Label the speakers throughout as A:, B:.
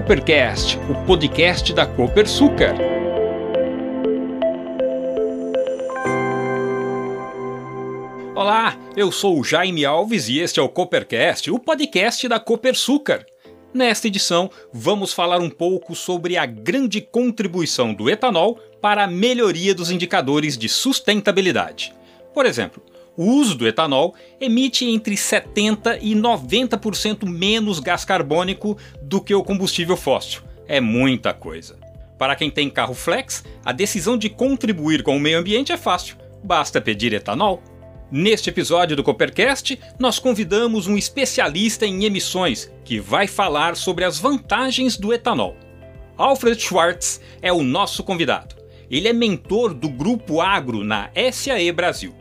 A: Coopercast, o podcast da Copersucar. Olá, eu sou o Jaime Alves e este é o Coopercast, o podcast da Copersucar. Nesta edição, vamos falar um pouco sobre a grande contribuição do etanol para a melhoria dos indicadores de sustentabilidade. Por exemplo, o uso do etanol emite entre 70% e 90% menos gás carbônico do que o combustível fóssil. É muita coisa. Para quem tem carro flex, a decisão de contribuir com o meio ambiente é fácil. Basta pedir etanol. Neste episódio do Coopercast, nós convidamos um especialista em emissões que vai falar sobre as vantagens do etanol. Alfred Schwartz é o nosso convidado. Ele é mentor do Grupo Agro na SAE Brasil.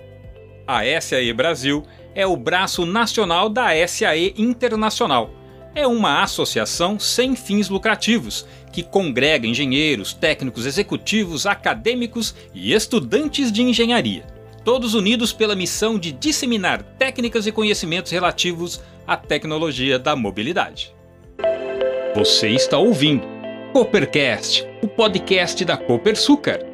A: A SAE Brasil é o braço nacional da SAE Internacional. É uma associação sem fins lucrativos que congrega engenheiros, técnicos executivos, acadêmicos e estudantes de engenharia todos unidos pela missão de disseminar técnicas e conhecimentos relativos à tecnologia da mobilidade. Você está ouvindo Coopercast, o podcast da Copersucar.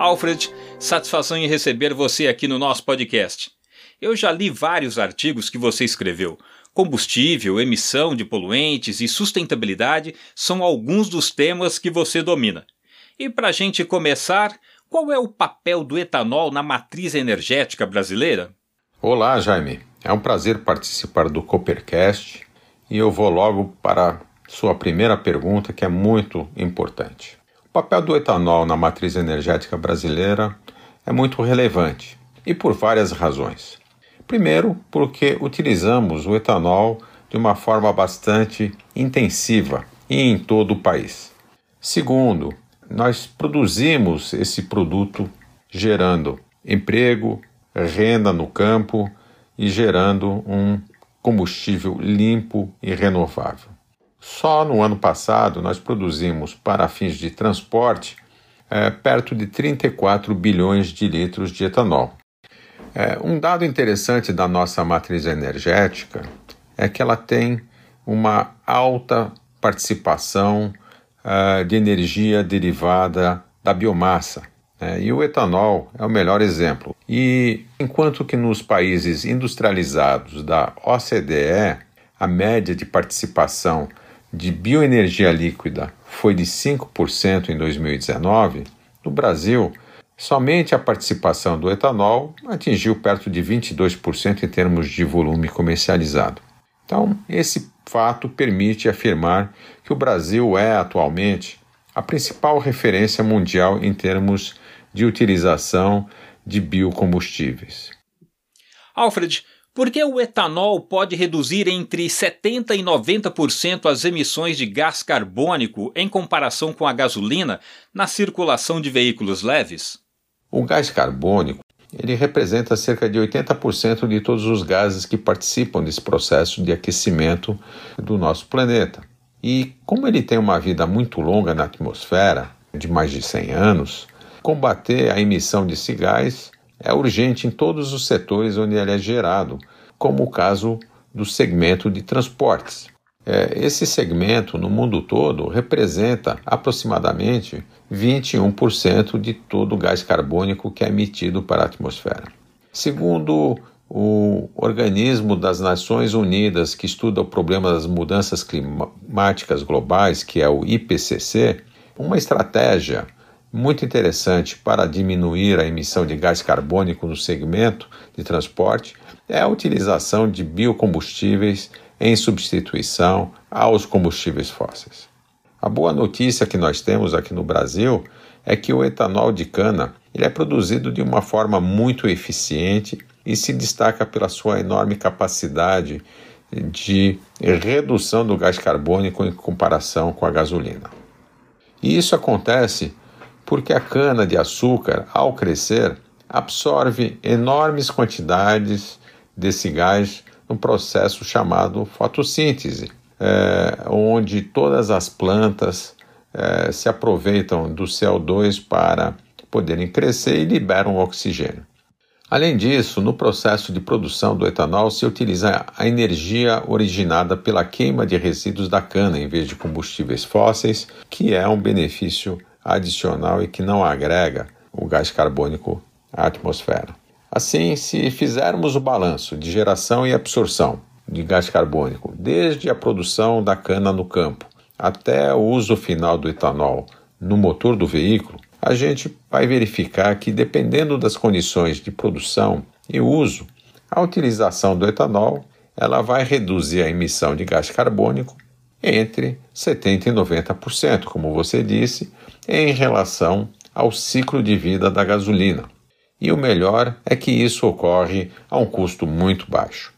A: Alfred, satisfação em receber você aqui no nosso podcast. Eu já li vários artigos que você escreveu. Combustível, emissão de poluentes e sustentabilidade são alguns dos temas que você domina. E para a gente começar, qual é o papel do etanol na matriz energética brasileira?
B: Olá, Jaime. É um prazer participar do Coopercast e eu vou logo para sua primeira pergunta, que é muito importante. O papel do etanol na matriz energética brasileira é muito relevante e por várias razões. Primeiro, porque utilizamos o etanol de uma forma bastante intensiva e em todo o país. Segundo, nós produzimos esse produto gerando emprego, renda no campo e gerando um combustível limpo e renovável. Só no ano passado nós produzimos para fins de transporte é, perto de 34 bilhões de litros de etanol. É, um dado interessante da nossa matriz energética é que ela tem uma alta participação uh, de energia derivada da biomassa. Né? E o etanol é o melhor exemplo. E enquanto que nos países industrializados da OCDE, a média de participação de bioenergia líquida foi de 5% em 2019, no Brasil, somente a participação do etanol atingiu perto de 22% em termos de volume comercializado. Então, esse fato permite afirmar que o Brasil é atualmente a principal referência mundial em termos de utilização de biocombustíveis.
A: Alfred, por que o etanol pode reduzir entre 70% e 90% as emissões de gás carbônico em comparação com a gasolina na circulação de veículos leves?
B: O gás carbônico ele representa cerca de 80% de todos os gases que participam desse processo de aquecimento do nosso planeta. E como ele tem uma vida muito longa na atmosfera, de mais de 100 anos, combater a emissão desse gás é urgente em todos os setores onde ele é gerado, como o caso do segmento de transportes. É, esse segmento, no mundo todo, representa aproximadamente 21% de todo o gás carbônico que é emitido para a atmosfera. Segundo o Organismo das Nações Unidas, que estuda o problema das mudanças climáticas globais, que é o IPCC, uma estratégia muito interessante para diminuir a emissão de gás carbônico no segmento de transporte é a utilização de biocombustíveis em substituição aos combustíveis fósseis. A boa notícia que nós temos aqui no Brasil é que o etanol de cana ele é produzido de uma forma muito eficiente e se destaca pela sua enorme capacidade de redução do gás carbônico em comparação com a gasolina. E isso acontece porque a cana de açúcar, ao crescer, absorve enormes quantidades desse gás no processo chamado fotossíntese, é, onde todas as plantas é, se aproveitam do CO2 para poderem crescer e liberam oxigênio. Além disso, no processo de produção do etanol se utiliza a energia originada pela queima de resíduos da cana em vez de combustíveis fósseis, que é um benefício adicional e que não agrega o gás carbônico à atmosfera. Assim, se fizermos o balanço de geração e absorção de gás carbônico desde a produção da cana no campo até o uso final do etanol no motor do veículo, a gente vai verificar que, dependendo das condições de produção e uso, a utilização do etanol ela vai reduzir a emissão de gás carbônico entre 70% e 90%, como você disse, em relação ao ciclo de vida da gasolina. E o melhor é que isso ocorre a um custo muito baixo.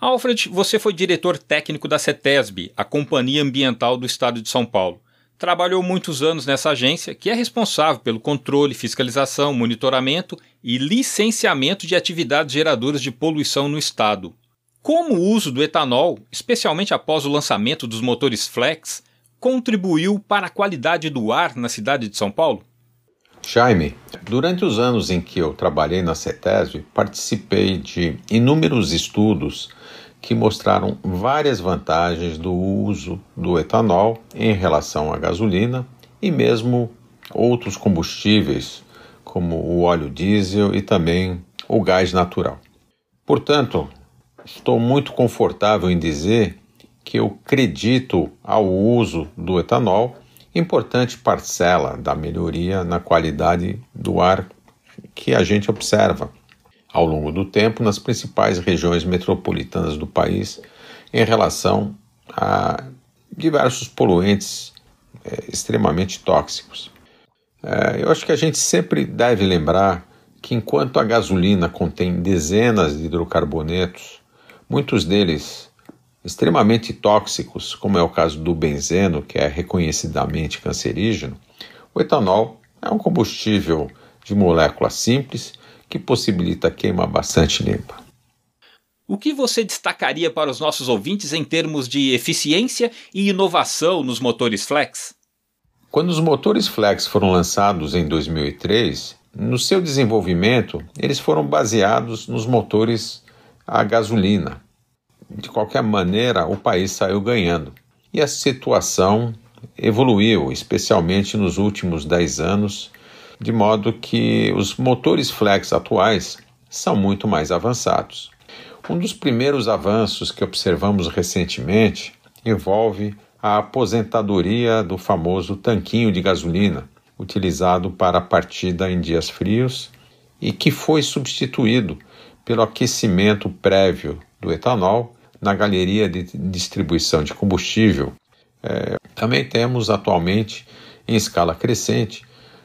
A: Alfred, você foi diretor técnico da CETESB, a Companhia Ambiental do Estado de São Paulo. Trabalhou muitos anos nessa agência, que é responsável pelo controle, fiscalização, monitoramento e licenciamento de atividades geradoras de poluição no estado. Como o uso do etanol, especialmente após o lançamento dos motores flex, contribuiu para a qualidade do ar na cidade de São Paulo?
B: Jaime, durante os anos em que eu trabalhei na CETESB, participei de inúmeros estudos que mostraram várias vantagens do uso do etanol em relação à gasolina e mesmo outros combustíveis, como o óleo diesel e também o gás natural. Portanto, estou muito confortável em dizer que eu acredito ao uso do etanol, importante parcela da melhoria na qualidade do ar que a gente observa ao longo do tempo nas principais regiões metropolitanas do país em relação a diversos poluentes é, extremamente tóxicos. É, eu acho que a gente sempre deve lembrar que enquanto a gasolina contém dezenas de hidrocarbonetos, muitos deles extremamente tóxicos, como é o caso do benzeno, que é reconhecidamente cancerígeno, o etanol é um combustível de molécula simples que possibilita queima bastante limpa.
A: O que você destacaria para os nossos ouvintes em termos de eficiência e inovação nos motores flex?
B: Quando os motores flex foram lançados em 2003, no seu desenvolvimento, eles foram baseados nos motores a gasolina. De qualquer maneira, o país saiu ganhando. E a situação evoluiu, especialmente nos últimos 10 anos, de modo que os motores flex atuais são muito mais avançados. Um dos primeiros avanços que observamos recentemente envolve a aposentadoria do famoso tanquinho de gasolina, utilizado para a partida em dias frios e que foi substituído pelo aquecimento prévio do etanol na galeria de distribuição de combustível. É, também temos atualmente, em escala crescente,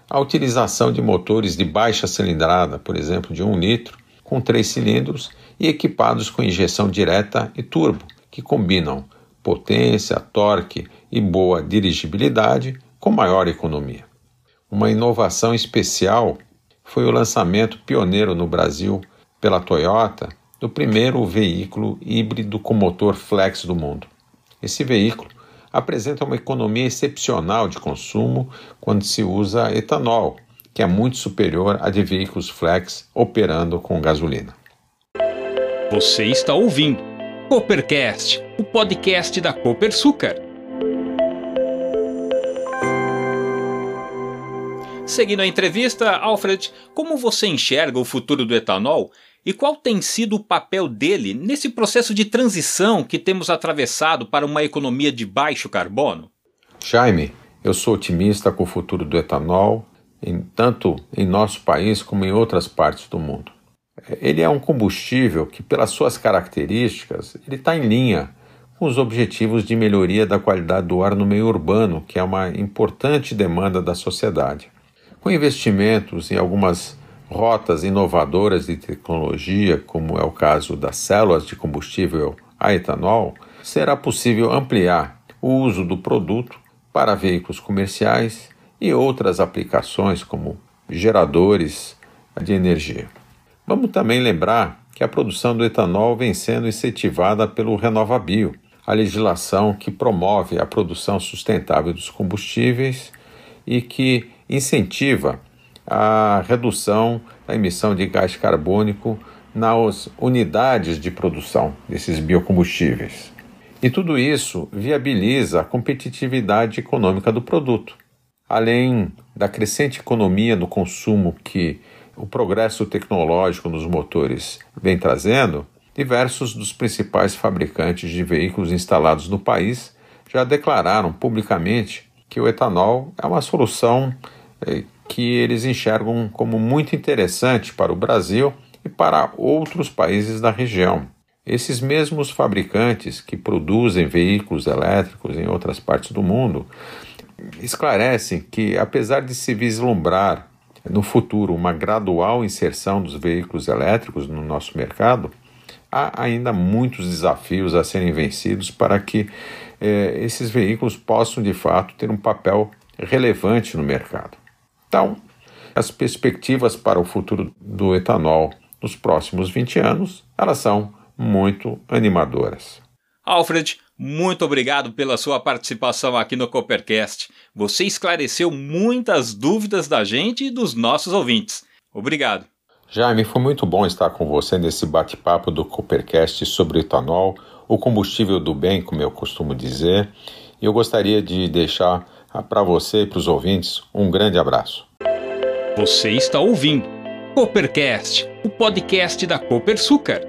B: a utilização de motores de baixa cilindrada, por exemplo, de 1 litro, com três cilindros e equipados com injeção direta e turbo, que combinam potência, torque e boa dirigibilidade com maior economia. Uma inovação especial foi o lançamento pioneiro no Brasil pela Toyota do primeiro veículo híbrido com motor flex do mundo. Esse veículo apresenta uma economia excepcional de consumo quando se usa etanol, que é muito superior a de veículos flex operando com gasolina.
A: Você está ouvindo Coopercast, o podcast da Copersucar. Seguindo a entrevista, Alfred, como você enxerga o futuro do etanol e qual tem sido o papel dele nesse processo de transição que temos atravessado para uma economia de baixo carbono?
B: Jaime, eu sou otimista com o futuro do etanol, em, tanto em nosso país como em outras partes do mundo. Ele é um combustível que, pelas suas características, ele está em linha com os objetivos de melhoria da qualidade do ar no meio urbano, que é uma importante demanda da sociedade. Com investimentos em algumas rotas inovadoras de tecnologia, como é o caso das células de combustível a etanol, será possível ampliar o uso do produto para veículos comerciais e outras aplicações, como geradores de energia. Vamos também lembrar que a produção do etanol vem sendo incentivada pelo RenovaBio, a legislação que promove a produção sustentável dos combustíveis e que incentiva a redução da emissão de gás carbônico nas unidades de produção desses biocombustíveis. E tudo isso viabiliza a competitividade econômica do produto. Além da crescente economia no consumo que o progresso tecnológico nos motores vem trazendo, diversos dos principais fabricantes de veículos instalados no país já declararam publicamente que o etanol é uma solução eh, que eles enxergam como muito interessante para o Brasil e para outros países da região. Esses mesmos fabricantes que produzem veículos elétricos em outras partes do mundo esclarecem que, apesar de se vislumbrar no futuro uma gradual inserção dos veículos elétricos no nosso mercado, há ainda muitos desafios a serem vencidos para que eh, esses veículos possam de fato ter um papel relevante no mercado. Então, as perspectivas para o futuro do etanol nos próximos 20 anos, elas são muito animadoras.
A: Alfred, muito obrigado pela sua participação aqui no Coopercast. Você esclareceu muitas dúvidas da gente e dos nossos ouvintes. Obrigado.
B: Jaime, foi muito bom estar com você nesse bate-papo do Coopercast sobre etanol, o combustível do bem, como eu costumo dizer. Eu gostaria de deixar para você e para os ouvintes um grande abraço.
A: Você está ouvindo Coopercast, o podcast da Copersucar.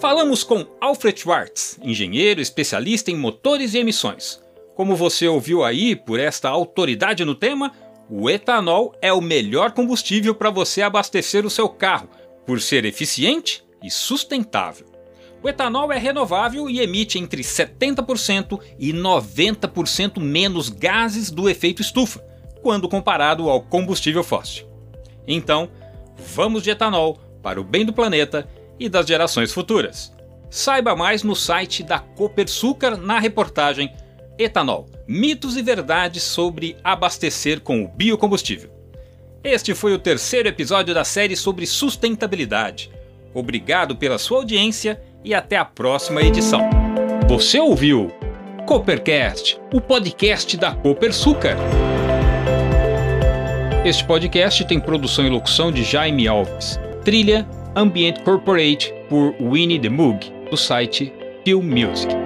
A: Falamos com Alfred Schwartz, engenheiro especialista em motores e emissões. Como você ouviu aí por esta autoridade no tema, o etanol é o melhor combustível para você abastecer o seu carro, por ser eficiente e sustentável. O etanol é renovável e emite entre 70% e 90% menos gases do efeito estufa, quando comparado ao combustível fóssil. Então, vamos de etanol para o bem do planeta e das gerações futuras. Saiba mais no site da Copersucar na reportagem Etanol: Mitos e verdades sobre abastecer com o biocombustível. Este foi o terceiro episódio da série sobre sustentabilidade. Obrigado pela sua audiência e até a próxima edição. Você ouviu Coopercast, o podcast da Copersucar. Este podcast tem produção e locução de Jaime Alves. Trilha Ambient Corporate por Winnie the Moog, do site Film Music.